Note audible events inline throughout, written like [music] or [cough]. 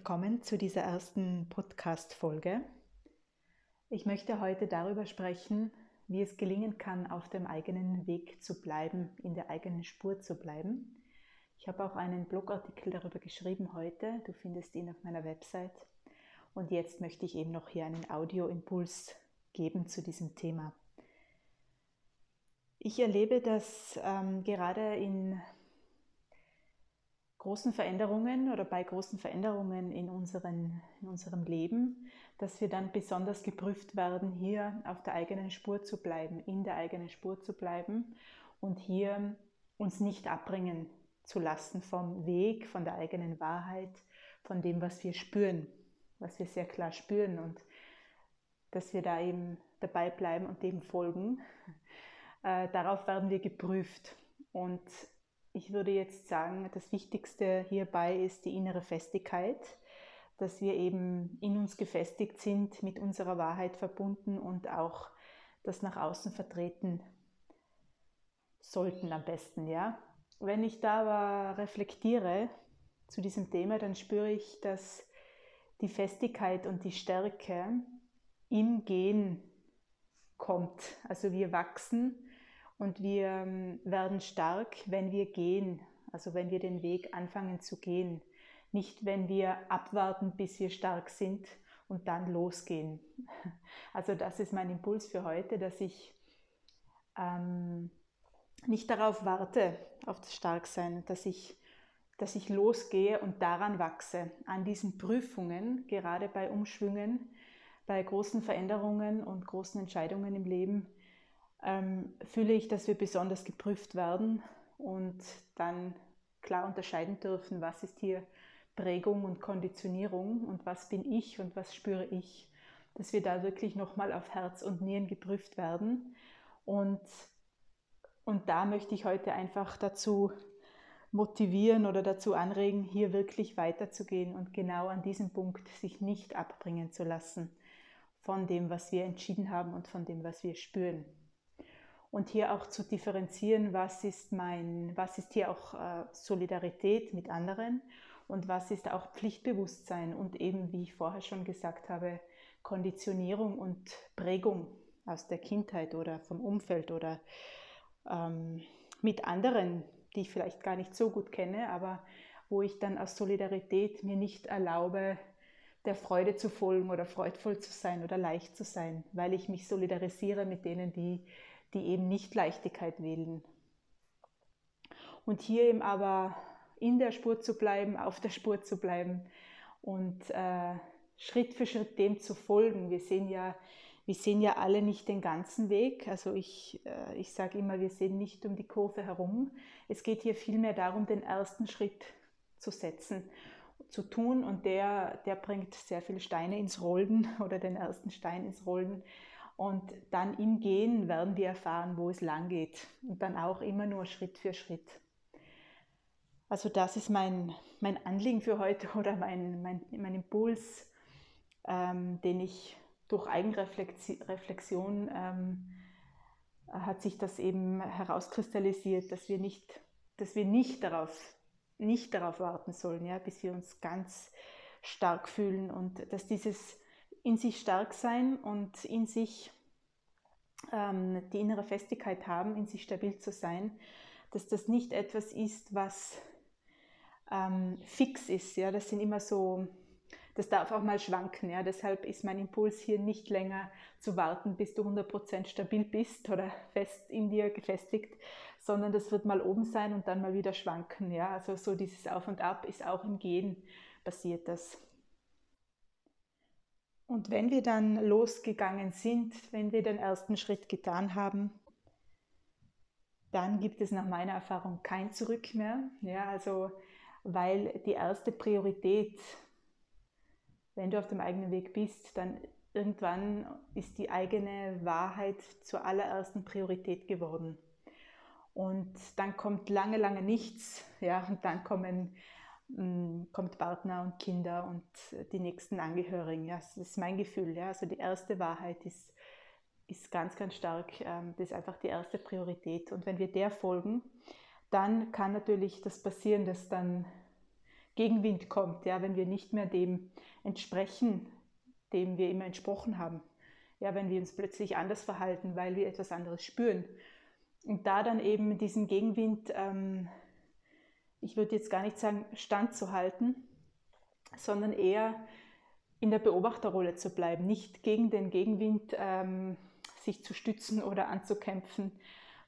willkommen zu dieser ersten Podcast-Folge. Ich möchte heute darüber sprechen, wie es gelingen kann, auf dem eigenen Weg zu bleiben, in der eigenen Spur zu bleiben. Ich habe auch einen Blogartikel darüber geschrieben heute. Du findest ihn auf meiner Website. Und jetzt möchte ich eben noch hier einen Audioimpuls geben zu diesem Thema. Ich erlebe, dass ähm, gerade in großen Veränderungen oder bei großen Veränderungen in, unseren, in unserem Leben, dass wir dann besonders geprüft werden, hier auf der eigenen Spur zu bleiben, in der eigenen Spur zu bleiben und hier uns nicht abbringen zu lassen vom Weg, von der eigenen Wahrheit, von dem, was wir spüren, was wir sehr klar spüren und dass wir da eben dabei bleiben und dem folgen. Äh, darauf werden wir geprüft. Und ich würde jetzt sagen, das Wichtigste hierbei ist die innere Festigkeit, dass wir eben in uns gefestigt sind, mit unserer Wahrheit verbunden und auch das nach außen vertreten sollten am besten, ja. Wenn ich da aber reflektiere zu diesem Thema, dann spüre ich, dass die Festigkeit und die Stärke im Gehen kommt. Also wir wachsen und wir ähm, werden stark, wenn wir gehen, also wenn wir den Weg anfangen zu gehen. Nicht, wenn wir abwarten, bis wir stark sind und dann losgehen. [laughs] Also das ist mein Impuls für heute, dass ich ähm, nicht darauf warte, auf das Starksein, dass ich, dass ich losgehe und daran wachse, an diesen Prüfungen, gerade bei Umschwüngen, bei großen Veränderungen und großen Entscheidungen im Leben, ähm, fühle ich, dass wir besonders geprüft werden und dann klar unterscheiden dürfen, was ist hier Prägung und Konditionierung und was bin ich und was spüre ich, dass wir da wirklich nochmal auf Herz und Nieren geprüft werden. Und, und da möchte ich heute einfach dazu motivieren oder dazu anregen, hier wirklich weiterzugehen und genau an diesem Punkt sich nicht abbringen zu lassen von dem, was wir entschieden haben und von dem, was wir spüren und hier auch zu differenzieren, was ist mein, was ist hier auch äh, Solidarität mit anderen und was ist auch Pflichtbewusstsein und eben, wie ich vorher schon gesagt habe, Konditionierung und Prägung aus der Kindheit oder vom Umfeld oder ähm, mit anderen, die ich vielleicht gar nicht so gut kenne, aber wo ich dann aus Solidarität mir nicht erlaube, der Freude zu folgen oder freudvoll zu sein oder leicht zu sein, weil ich mich solidarisiere mit denen, die die eben nicht Leichtigkeit wählen. Und hier eben aber in der Spur zu bleiben, auf der Spur zu bleiben und äh, Schritt für Schritt dem zu folgen. Wir sehen ja, wir sehen ja alle nicht den ganzen Weg. Also ich, äh, ich sage immer, wir sehen nicht um die Kurve herum. Es geht hier vielmehr darum, den ersten Schritt zu setzen, zu tun und der, der bringt sehr viele Steine ins Rollen [laughs] oder den ersten Stein ins Rollen, und dann im Gehen werden wir erfahren, wo es lang geht. Und dann auch immer nur Schritt für Schritt. Also das ist mein, mein Anliegen für heute [laughs] oder mein, mein, mein Impuls, ähm, den ich durch Eigenreflexion ähm, hat sich das eben herauskristallisiert, dass wir nicht, dass wir nicht darauf, nicht darauf warten sollen, ja, bis wir uns ganz stark fühlen und dass dieses in sich stark sein und in sich ähm, die innere Festigkeit haben, in sich stabil zu sein, dass das nicht etwas ist, was ähm, fix ist. Ja? Das sind immer so, das darf auch mal schwanken. Ja? Deshalb ist mein Impuls hier nicht länger zu warten, bis du 100% stabil bist oder fest in dir gefestigt, sondern das wird mal oben sein und dann mal wieder schwanken. Ja? Also so dieses Auf und Ab ist auch im Gehen passiert das. Und wenn wir dann losgegangen sind, wenn wir den ersten Schritt getan haben, dann gibt es nach meiner Erfahrung kein Zurück mehr. Ja, also, weil die erste Priorität, wenn du auf dem eigenen Weg bist, dann irgendwann ist die eigene Wahrheit zur allerersten Priorität geworden. Und dann kommt lange, lange nichts. Ja, und dann kommen Mm, kommt Partner und Kinder und die nächsten Angehörigen. Ja, das ist mein Gefühl. Ja. Also die erste Wahrheit ist, ist ganz, ganz stark. Ähm, das ist einfach die erste Priorität. Und wenn wir der folgen, dann kann natürlich das passieren, dass dann Gegenwind kommt, ja, wenn wir nicht mehr dem entsprechen, dem wir immer entsprochen haben. Ja, wenn wir uns plötzlich anders verhalten, weil wir etwas anderes spüren. Und da dann eben diesen Gegenwind, ähm, ich würde jetzt gar nicht sagen, standzuhalten, sondern eher in der Beobachterrolle zu bleiben, nicht gegen den Gegenwind ähm, sich zu stützen oder anzukämpfen,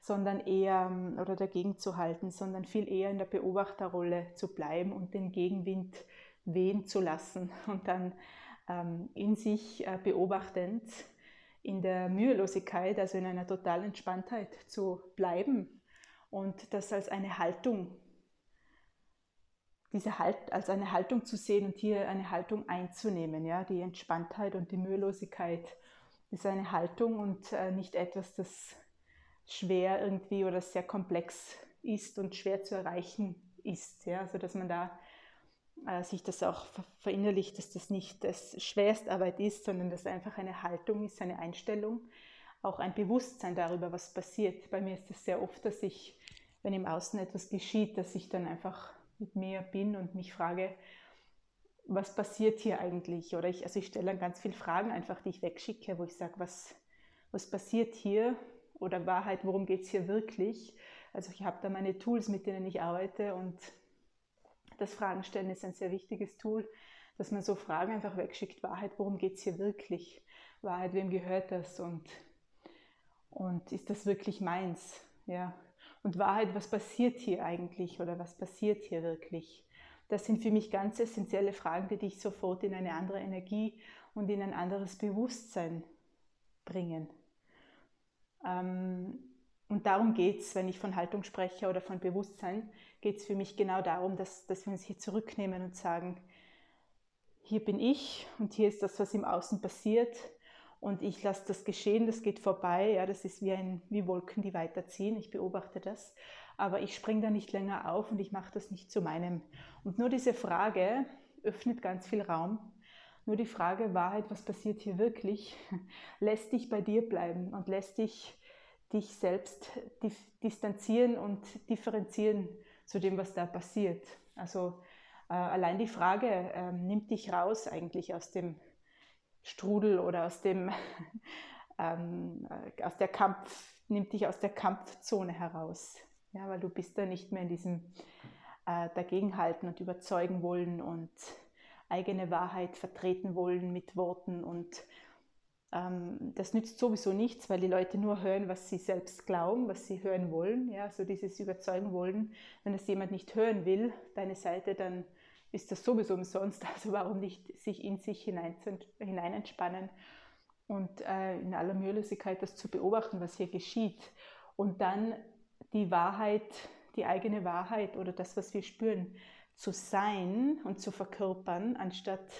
sondern eher ähm, oder dagegen zu halten, sondern viel eher in der Beobachterrolle zu bleiben und den Gegenwind wehen zu lassen und dann ähm, in sich äh, beobachtend in der Mühelosigkeit, also in einer totalen Entspanntheit zu bleiben und das als eine Haltung, diese halt, als eine Haltung zu sehen und hier eine Haltung einzunehmen, ja, die Entspanntheit und die Mühelosigkeit ist eine Haltung und äh, nicht etwas, das schwer irgendwie oder sehr komplex ist und schwer zu erreichen ist, ja, also dass man da äh, sich das auch verinnerlicht, dass das nicht das Schwerstarbeit ist, sondern dass einfach eine Haltung ist, eine Einstellung, auch ein Bewusstsein darüber, was passiert. Bei mir ist es sehr oft, dass ich, wenn im Außen etwas geschieht, dass ich dann einfach mit mir bin und mich frage, was passiert hier eigentlich? Oder ich, also ich stelle dann ganz viele Fragen einfach, die ich wegschicke, wo ich sage, was, was passiert hier? Oder Wahrheit, worum geht es hier wirklich? Also ich habe da meine Tools, mit denen ich arbeite und das Fragenstellen ist ein sehr wichtiges Tool, dass man so Fragen einfach wegschickt. Wahrheit, worum geht es hier wirklich? Wahrheit, wem gehört das? Und, und ist das wirklich meins? Ja. Und Wahrheit, was passiert hier eigentlich oder was passiert hier wirklich? Das sind für mich ganz essentielle Fragen, die dich sofort in eine andere Energie und in ein anderes Bewusstsein bringen. Ähm, und darum geht es, wenn ich von Haltung spreche oder von Bewusstsein, geht es für mich genau darum, dass, dass wir uns hier zurücknehmen und sagen, hier bin ich und hier ist das, was im Außen passiert und ich lasse das geschehen, das geht vorbei, ja, das ist wie, ein, wie Wolken, die weiterziehen, ich beobachte das, aber ich springe da nicht länger auf und ich mache das nicht zu meinem. Und nur diese Frage öffnet ganz viel Raum. Nur die Frage Wahrheit, was passiert hier wirklich, [laughs] lässt dich bei dir bleiben und lässt dich dich selbst distanzieren und differenzieren zu dem, was da passiert. Also äh, allein die Frage äh, nimmt dich raus eigentlich aus dem Strudel oder aus dem [laughs] ähm, äh, aus der Kampf, nimmt dich aus der Kampfzone heraus. Ja, weil du bist da nicht mehr in diesem äh, Dagegenhalten und überzeugen wollen und eigene Wahrheit vertreten wollen mit Worten und ähm, das nützt sowieso nichts, weil die Leute nur hören, was sie selbst glauben, was sie hören wollen. Ja, so dieses Überzeugen wollen. Wenn es jemand nicht hören will, deine Seite, dann ist das sowieso umsonst. [laughs] Also warum nicht sich in sich hinein, entspannen und äh, in aller Mühelosigkeit das zu beobachten, was hier geschieht. Und dann die Wahrheit, die eigene Wahrheit oder das, was wir spüren, zu sein und zu verkörpern, anstatt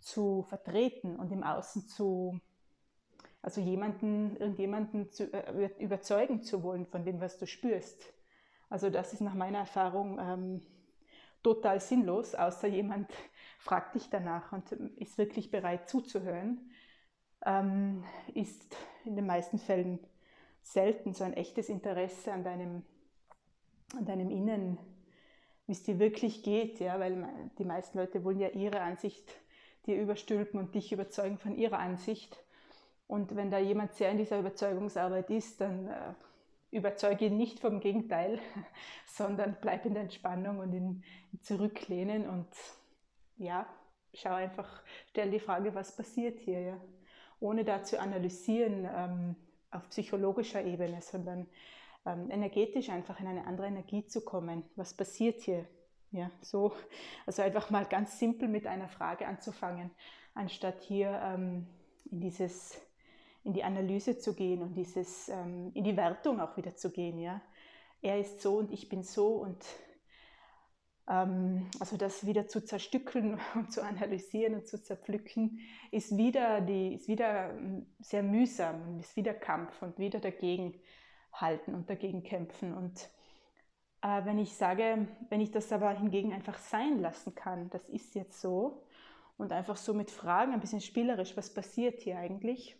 zu vertreten und im Außen zu, also jemanden, irgendjemanden zu, äh, überzeugen zu wollen von dem, was du spürst. Also das ist nach meiner Erfahrung ähm, total sinnlos, außer jemand [laughs] fragt dich danach und ist wirklich bereit zuzuhören, ähm, ist in den meisten Fällen selten so ein echtes Interesse an deinem, an deinem Innen, wie es dir wirklich geht, ja, weil die meisten Leute wollen ja ihre Ansicht dir überstülpen und dich überzeugen von ihrer Ansicht. Und wenn da jemand sehr in dieser Überzeugungsarbeit ist, dann äh, überzeuge ihn nicht vom Gegenteil, [laughs] sondern bleib in der Entspannung und in, in Zurücklehnen und ja, schau einfach, stell die Frage, was passiert hier, ja? ohne da zu analysieren ähm, auf psychologischer Ebene, sondern ähm, energetisch einfach in eine andere Energie zu kommen. Was passiert hier? Ja, so, also einfach mal ganz simpel mit einer Frage anzufangen, anstatt hier ähm, in dieses, in die Analyse zu gehen und dieses, ähm, in die Wertung auch wieder zu gehen. Ja, er ist so und ich bin so und ähm, also das wieder zu zerstückeln [laughs] und zu analysieren und zu zerpflücken, ist wieder, die, ist wieder ähm, sehr mühsam und ist wieder Kampf und wieder dagegen halten und dagegen kämpfen und äh, wenn ich sage, wenn ich das aber hingegen einfach sein lassen kann, das ist jetzt so, und einfach so mit Fragen ein bisschen spielerisch, was passiert hier eigentlich,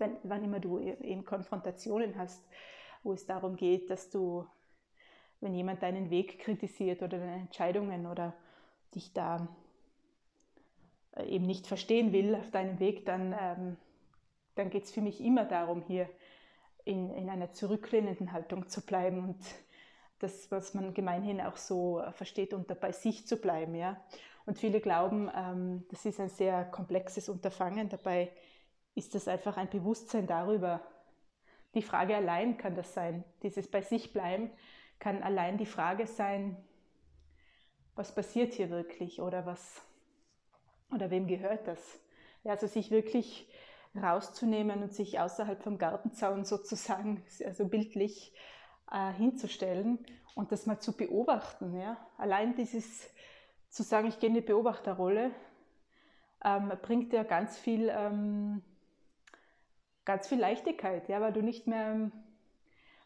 wenn, wann immer du e-, eben Konfrontationen hast, wo es darum geht, dass du wenn jemand deinen Weg kritisiert oder deine Entscheidungen oder dich da äh, eben nicht verstehen will auf deinem Weg, dann, ähm, dann geht es für mich immer darum, hier in, in einer zurücklehnenden Haltung zu bleiben und das, was man gemeinhin auch so versteht, unter bei sich zu bleiben. Ja? Und viele glauben, ähm, das ist ein sehr komplexes Unterfangen. Dabei ist das einfach ein Bewusstsein darüber. Die Frage allein kann das sein. Dieses bei sich bleiben kann allein die Frage sein, was passiert hier wirklich oder was oder wem gehört das? Ja, also sich wirklich rauszunehmen und sich außerhalb vom Gartenzaun sozusagen, also bildlich äh, hinzustellen und das mal zu beobachten. Ja? Allein dieses zu sagen, ich gehe in die Beobachterrolle, ähm, bringt ja ganz viel, ähm, ganz viel Leichtigkeit, ja, weil du nicht mehr,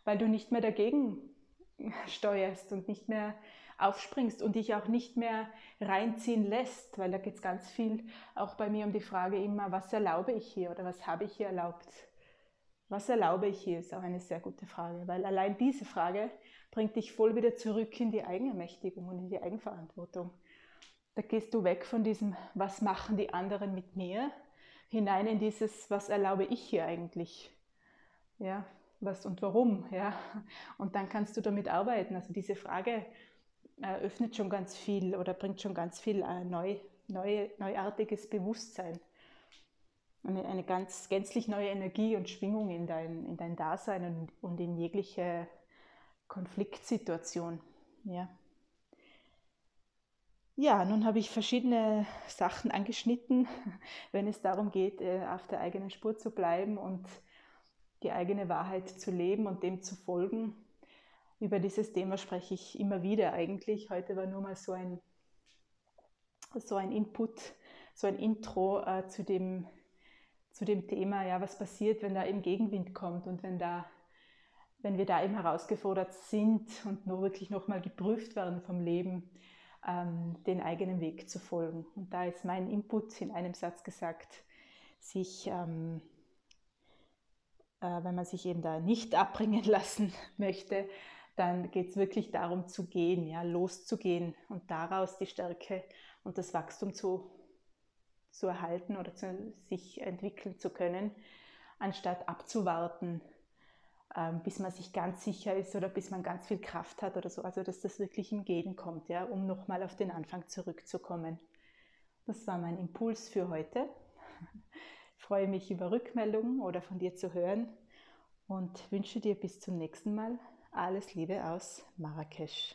weil du nicht mehr dagegen steuerst und nicht mehr aufspringst und dich auch nicht mehr reinziehen lässt, weil da geht es ganz viel auch bei mir um die Frage immer, was erlaube ich hier oder was habe ich hier erlaubt? Was erlaube ich hier, ist auch eine sehr gute Frage, weil allein diese Frage bringt dich voll wieder zurück in die Eigenermächtigung und in die Eigenverantwortung. Da gehst du weg von diesem, was machen die anderen mit mir, hinein in dieses, was erlaube ich hier eigentlich? Ja, was und warum? Ja, und dann kannst du damit arbeiten. Also diese Frage eröffnet schon ganz viel oder bringt schon ganz viel äh, neu, neu, neuartiges Bewusstsein. Eine, eine ganz gänzlich neue Energie und Schwingung in dein, in dein Dasein und, und in jegliche Konfliktsituation. Ja. Ja, nun habe ich verschiedene Sachen angeschnitten, [laughs] wenn es darum geht, äh, auf der eigenen Spur zu bleiben und die eigene Wahrheit zu leben und dem zu folgen. Über dieses Thema spreche ich immer wieder eigentlich. Heute war nur mal so ein, so ein Input, so ein Intro äh, zu, dem, zu dem Thema, ja, was passiert, wenn da eben Gegenwind kommt und wenn, da, wenn wir da eben herausgefordert sind und nur wirklich nochmal geprüft werden vom Leben, ähm, den eigenen Weg zu folgen. Und da ist mein Input in einem Satz gesagt, sich ähm, äh, wenn man sich eben da nicht [laughs] abbringen lassen möchte, dann geht es wirklich darum zu gehen, ja, loszugehen und daraus die Stärke und das Wachstum zu, zu erhalten oder zu, sich entwickeln zu können, anstatt abzuwarten, bis man sich ganz sicher ist oder bis man ganz viel Kraft hat oder so. Also dass das wirklich im Gehen kommt, ja, um nochmal auf den Anfang zurückzukommen. Das war mein Impuls für heute. Ich [laughs] freue mich über Rückmeldungen oder von dir zu hören und wünsche dir bis zum nächsten Mal alles Liebe aus Marrakesch.